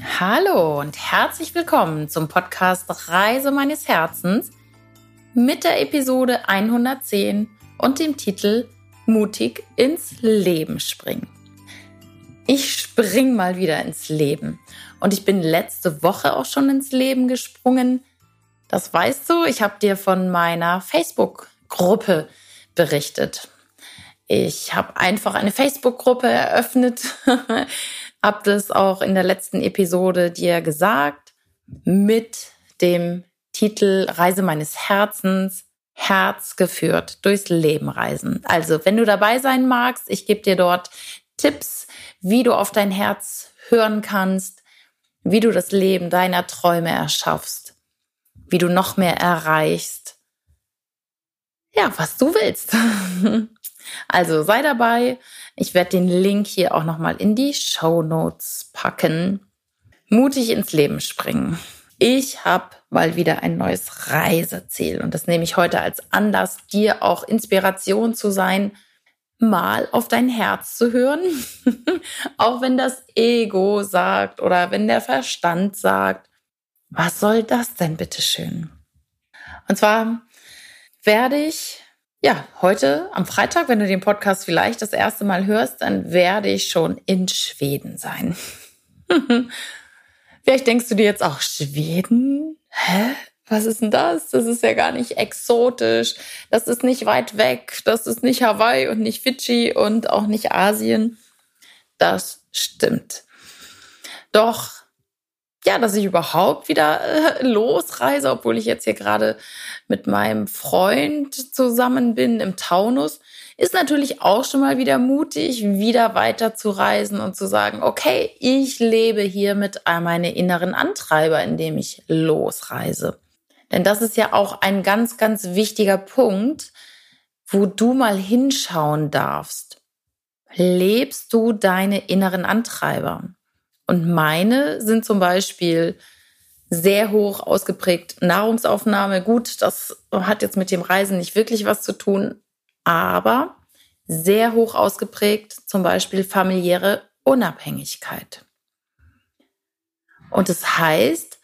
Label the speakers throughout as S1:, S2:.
S1: Hallo und herzlich willkommen zum Podcast Reise meines Herzens mit der Episode 110 und dem Titel Mutig ins Leben springen. Ich spring mal wieder ins Leben und ich bin letzte Woche auch schon ins Leben gesprungen. Das weißt du, ich habe dir von meiner Facebook-Gruppe berichtet. Ich habe einfach eine Facebook-Gruppe eröffnet Hab das auch in der letzten Episode dir gesagt mit dem Titel Reise meines Herzens, Herz geführt durchs Leben reisen. Also, wenn du dabei sein magst, ich gebe dir dort Tipps, wie du auf dein Herz hören kannst, wie du das Leben deiner Träume erschaffst, wie du noch mehr erreichst. Ja, was du willst. Also sei dabei. Ich werde den Link hier auch nochmal in die Show Notes packen. Mutig ins Leben springen. Ich habe mal wieder ein neues Reiseziel und das nehme ich heute als Anlass, dir auch Inspiration zu sein, mal auf dein Herz zu hören, auch wenn das Ego sagt oder wenn der Verstand sagt, was soll das denn bitteschön? Und zwar werde ich ja, heute am Freitag, wenn du den Podcast vielleicht das erste Mal hörst, dann werde ich schon in Schweden sein. vielleicht denkst du dir jetzt auch, Schweden? Hä? Was ist denn das? Das ist ja gar nicht exotisch. Das ist nicht weit weg. Das ist nicht Hawaii und nicht Fidschi und auch nicht Asien. Das stimmt. Doch ja, dass ich überhaupt wieder äh, losreise, obwohl ich jetzt hier gerade mit meinem Freund zusammen bin im Taunus, ist natürlich auch schon mal wieder mutig, wieder weiter zu reisen und zu sagen, okay, ich lebe hier mit meine inneren Antreiber, indem ich losreise. Denn das ist ja auch ein ganz, ganz wichtiger Punkt, wo du mal hinschauen darfst. Lebst du deine inneren Antreiber? Und meine sind zum Beispiel sehr hoch ausgeprägt Nahrungsaufnahme. Gut, das hat jetzt mit dem Reisen nicht wirklich was zu tun, aber sehr hoch ausgeprägt zum Beispiel familiäre Unabhängigkeit. Und es das heißt,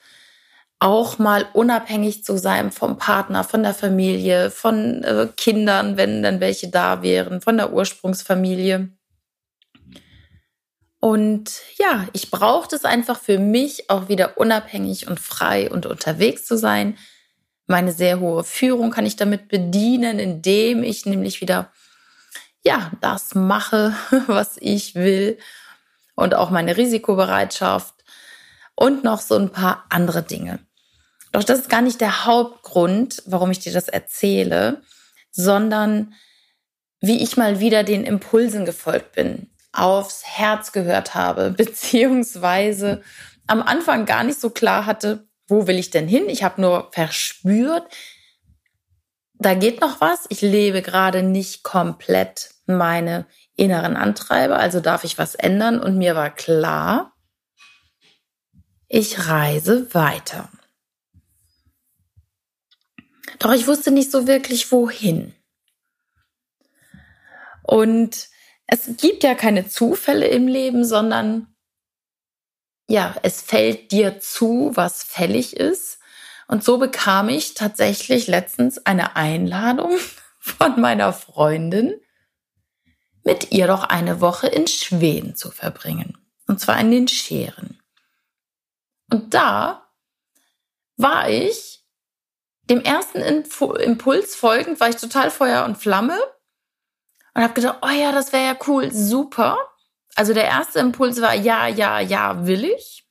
S1: auch mal unabhängig zu sein vom Partner, von der Familie, von äh, Kindern, wenn dann welche da wären, von der Ursprungsfamilie. Und ja, ich brauchte es einfach für mich, auch wieder unabhängig und frei und unterwegs zu sein. Meine sehr hohe Führung kann ich damit bedienen, indem ich nämlich wieder, ja, das mache, was ich will. Und auch meine Risikobereitschaft und noch so ein paar andere Dinge. Doch das ist gar nicht der Hauptgrund, warum ich dir das erzähle, sondern wie ich mal wieder den Impulsen gefolgt bin aufs Herz gehört habe, beziehungsweise am Anfang gar nicht so klar hatte, wo will ich denn hin? Ich habe nur verspürt, da geht noch was. Ich lebe gerade nicht komplett meine inneren Antreiber, also darf ich was ändern. Und mir war klar, ich reise weiter. Doch ich wusste nicht so wirklich, wohin. Und es gibt ja keine Zufälle im Leben, sondern ja, es fällt dir zu, was fällig ist. Und so bekam ich tatsächlich letztens eine Einladung von meiner Freundin, mit ihr doch eine Woche in Schweden zu verbringen. Und zwar in den Scheren. Und da war ich dem ersten Impuls folgend, war ich total Feuer und Flamme und habe gedacht, oh ja, das wäre ja cool, super. Also der erste Impuls war, ja, ja, ja, will ich.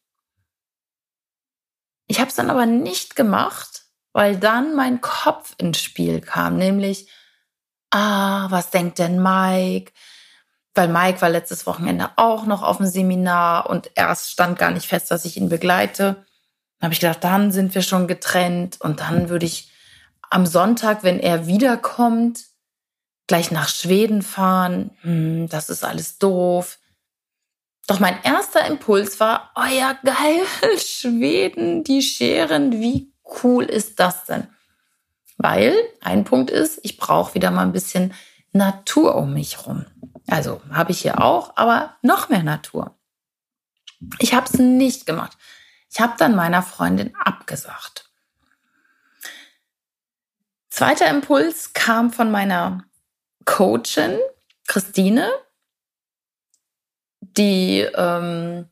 S1: Ich habe es dann aber nicht gemacht, weil dann mein Kopf ins Spiel kam, nämlich, ah, was denkt denn Mike? Weil Mike war letztes Wochenende auch noch auf dem Seminar und erst stand gar nicht fest, dass ich ihn begleite. Dann habe ich gedacht, dann sind wir schon getrennt und dann würde ich am Sonntag, wenn er wiederkommt, gleich nach Schweden fahren, hm, das ist alles doof. Doch mein erster Impuls war, oh ja, geil, Schweden, die Scheren, wie cool ist das denn? Weil ein Punkt ist, ich brauche wieder mal ein bisschen Natur um mich rum. Also habe ich hier auch, aber noch mehr Natur. Ich habe es nicht gemacht. Ich habe dann meiner Freundin abgesagt. Zweiter Impuls kam von meiner Coachin, Christine, die ähm,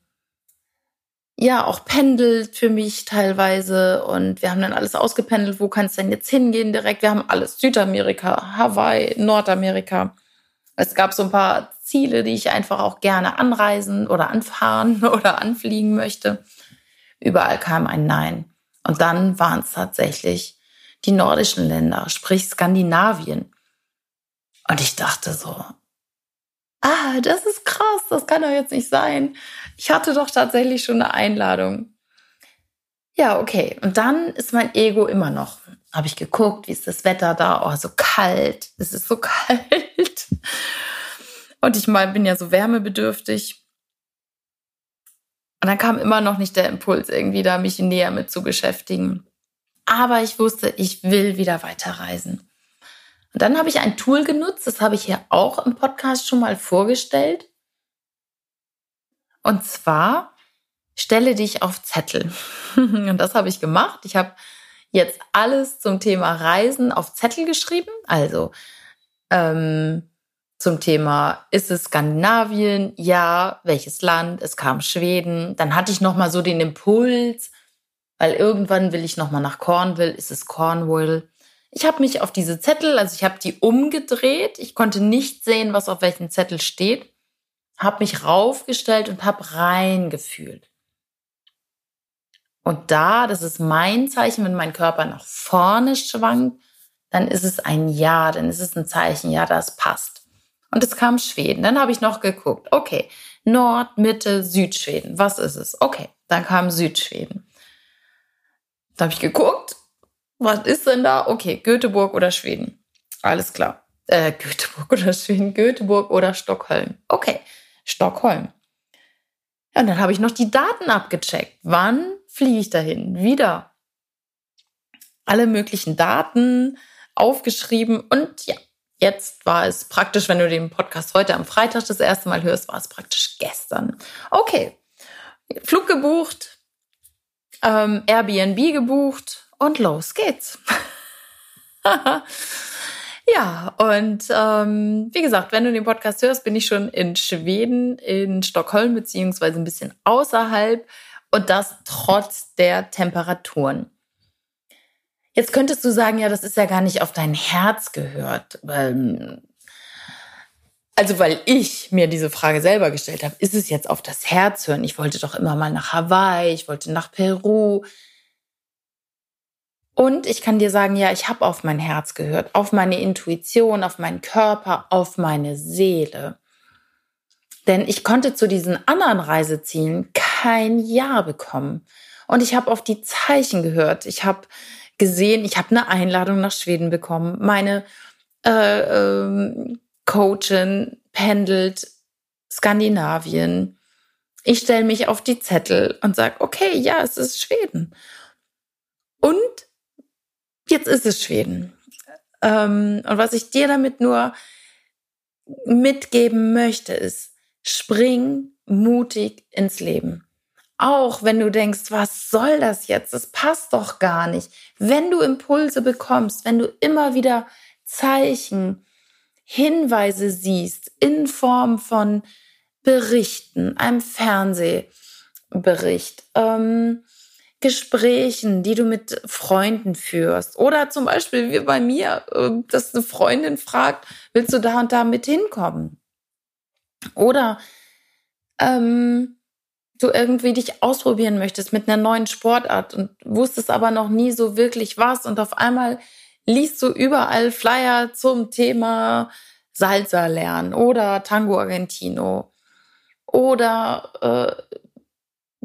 S1: ja auch pendelt für mich teilweise und wir haben dann alles ausgependelt, wo kann es denn jetzt hingehen direkt? Wir haben alles, Südamerika, Hawaii, Nordamerika. Es gab so ein paar Ziele, die ich einfach auch gerne anreisen oder anfahren oder anfliegen möchte. Überall kam ein Nein. Und dann waren es tatsächlich die nordischen Länder, sprich Skandinavien. Und ich dachte so, ah, das ist krass, das kann doch jetzt nicht sein. Ich hatte doch tatsächlich schon eine Einladung. Ja, okay. Und dann ist mein Ego immer noch. Habe ich geguckt, wie ist das Wetter da? Oh, so kalt. Es ist so kalt. Und ich mal bin ja so wärmebedürftig. Und dann kam immer noch nicht der Impuls, irgendwie da mich näher mit zu beschäftigen. Aber ich wusste, ich will wieder weiterreisen. Und dann habe ich ein Tool genutzt, das habe ich hier auch im Podcast schon mal vorgestellt. Und zwar stelle dich auf Zettel. Und das habe ich gemacht. Ich habe jetzt alles zum Thema Reisen auf Zettel geschrieben. Also ähm, zum Thema, ist es Skandinavien? Ja. Welches Land? Es kam Schweden. Dann hatte ich noch mal so den Impuls, weil irgendwann will ich noch mal nach Cornwall. Ist es Cornwall? Ich habe mich auf diese Zettel, also ich habe die umgedreht. Ich konnte nicht sehen, was auf welchem Zettel steht. Habe mich raufgestellt und habe reingefühlt. Und da, das ist mein Zeichen, wenn mein Körper nach vorne schwankt, dann ist es ein Ja, dann ist es ein Zeichen, ja, das passt. Und es kam Schweden. Dann habe ich noch geguckt, okay, Nord, Mitte, Südschweden, was ist es? Okay, dann kam Südschweden. Da habe ich geguckt, was ist denn da? Okay, Göteborg oder Schweden. Alles klar. Äh, Göteborg oder Schweden, Göteborg oder Stockholm. Okay, Stockholm. Ja, und dann habe ich noch die Daten abgecheckt. Wann fliege ich dahin? Wieder. Alle möglichen Daten aufgeschrieben und ja, jetzt war es praktisch, wenn du den Podcast heute am Freitag das erste Mal hörst, war es praktisch gestern. Okay, Flug gebucht, ähm, Airbnb gebucht, und los geht's. ja, und ähm, wie gesagt, wenn du den Podcast hörst, bin ich schon in Schweden, in Stockholm, beziehungsweise ein bisschen außerhalb und das trotz der Temperaturen. Jetzt könntest du sagen, ja, das ist ja gar nicht auf dein Herz gehört. Weil, also weil ich mir diese Frage selber gestellt habe, ist es jetzt auf das Herz hören? Ich wollte doch immer mal nach Hawaii, ich wollte nach Peru, und ich kann dir sagen, ja, ich habe auf mein Herz gehört, auf meine Intuition, auf meinen Körper, auf meine Seele. Denn ich konnte zu diesen anderen Reisezielen kein Ja bekommen. Und ich habe auf die Zeichen gehört. Ich habe gesehen, ich habe eine Einladung nach Schweden bekommen. Meine äh, äh, Coachin pendelt Skandinavien. Ich stelle mich auf die Zettel und sage, okay, ja, es ist Schweden. Und jetzt ist es Schweden. Ähm, und was ich dir damit nur mitgeben möchte, ist, spring mutig ins Leben. Auch wenn du denkst, was soll das jetzt? Das passt doch gar nicht. Wenn du Impulse bekommst, wenn du immer wieder Zeichen, Hinweise siehst in Form von Berichten, einem Fernsehbericht, ähm, Gesprächen, die du mit Freunden führst. Oder zum Beispiel wie bei mir, äh, dass eine Freundin fragt, willst du da und da mit hinkommen? Oder ähm, du irgendwie dich ausprobieren möchtest mit einer neuen Sportart und wusstest aber noch nie so wirklich was und auf einmal liest du überall Flyer zum Thema Salsa lernen oder Tango Argentino oder äh,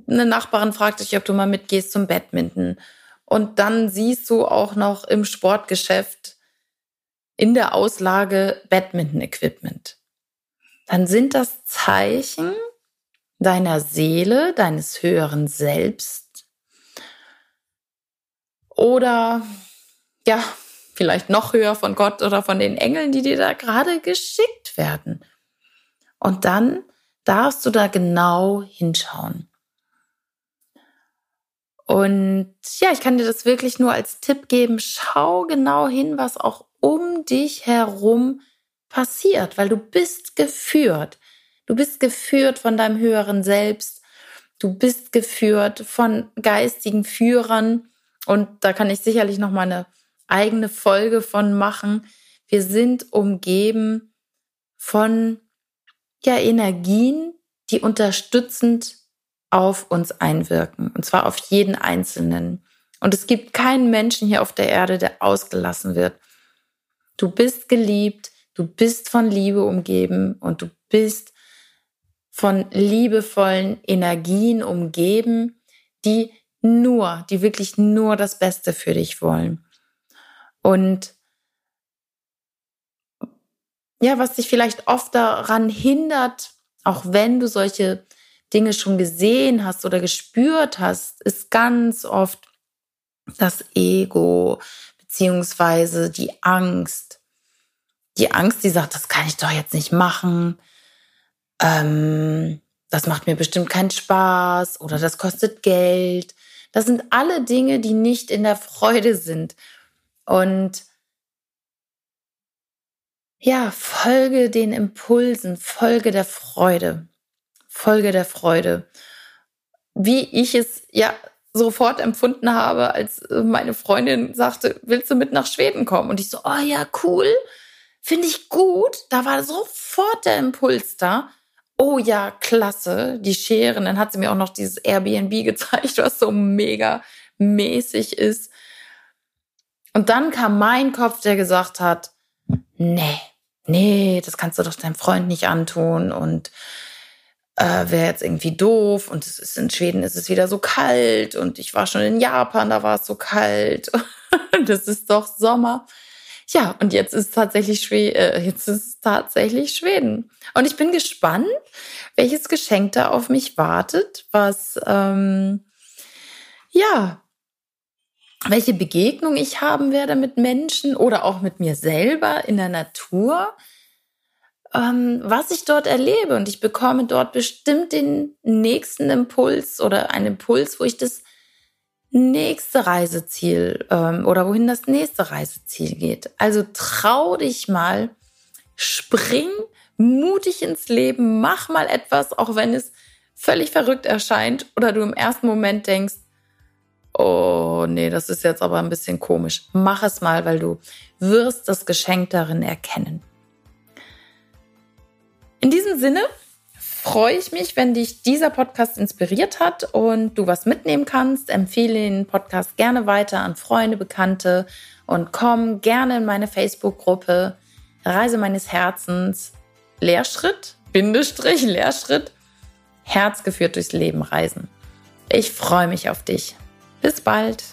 S1: eine Nachbarin fragt dich, ob du mal mitgehst zum Badminton. Und dann siehst du auch noch im Sportgeschäft in der Auslage Badminton-Equipment. Dann sind das Zeichen deiner Seele, deines höheren Selbst. Oder ja, vielleicht noch höher von Gott oder von den Engeln, die dir da gerade geschickt werden. Und dann darfst du da genau hinschauen. Und ja, ich kann dir das wirklich nur als Tipp geben. Schau genau hin, was auch um dich herum passiert, weil du bist geführt. Du bist geführt von deinem höheren Selbst. Du bist geführt von geistigen Führern. Und da kann ich sicherlich noch mal eine eigene Folge von machen. Wir sind umgeben von ja, Energien, die unterstützend auf uns einwirken. Und zwar auf jeden Einzelnen. Und es gibt keinen Menschen hier auf der Erde, der ausgelassen wird. Du bist geliebt, du bist von Liebe umgeben und du bist von liebevollen Energien umgeben, die nur, die wirklich nur das Beste für dich wollen. Und ja, was dich vielleicht oft daran hindert, auch wenn du solche Dinge schon gesehen hast oder gespürt hast, ist ganz oft das Ego beziehungsweise die Angst. Die Angst, die sagt, das kann ich doch jetzt nicht machen. Ähm, das macht mir bestimmt keinen Spaß oder das kostet Geld. Das sind alle Dinge, die nicht in der Freude sind. Und ja, folge den Impulsen, folge der Freude. Folge der Freude. Wie ich es ja sofort empfunden habe, als meine Freundin sagte, willst du mit nach Schweden kommen? Und ich so, oh ja, cool, finde ich gut. Da war sofort der Impuls da. Oh ja, klasse, die Scheren. Dann hat sie mir auch noch dieses Airbnb gezeigt, was so mega mäßig ist. Und dann kam mein Kopf, der gesagt hat, nee, nee, das kannst du doch deinem Freund nicht antun und äh, wäre jetzt irgendwie doof und es ist in Schweden ist es wieder so kalt und ich war schon in Japan, da war es so kalt und es ist doch Sommer. Ja, und jetzt ist tatsächlich Schweden, äh, jetzt ist tatsächlich Schweden. Und ich bin gespannt, welches Geschenk da auf mich wartet, was ähm, ja welche Begegnung ich haben werde mit Menschen oder auch mit mir selber in der Natur, ähm, was ich dort erlebe. Und ich bekomme dort bestimmt den nächsten Impuls oder einen Impuls, wo ich das nächste Reiseziel ähm, oder wohin das nächste Reiseziel geht. Also trau dich mal, spring mutig ins Leben, mach mal etwas, auch wenn es völlig verrückt erscheint oder du im ersten Moment denkst, oh nee, das ist jetzt aber ein bisschen komisch. Mach es mal, weil du wirst das Geschenk darin erkennen. In diesem Sinne freue ich mich, wenn dich dieser Podcast inspiriert hat und du was mitnehmen kannst. Empfehle den Podcast gerne weiter an Freunde, Bekannte und komm gerne in meine Facebook-Gruppe Reise meines Herzens Lehrschritt, Bindestrich, Lehrschritt, Herz geführt durchs Leben reisen. Ich freue mich auf dich. Bis bald.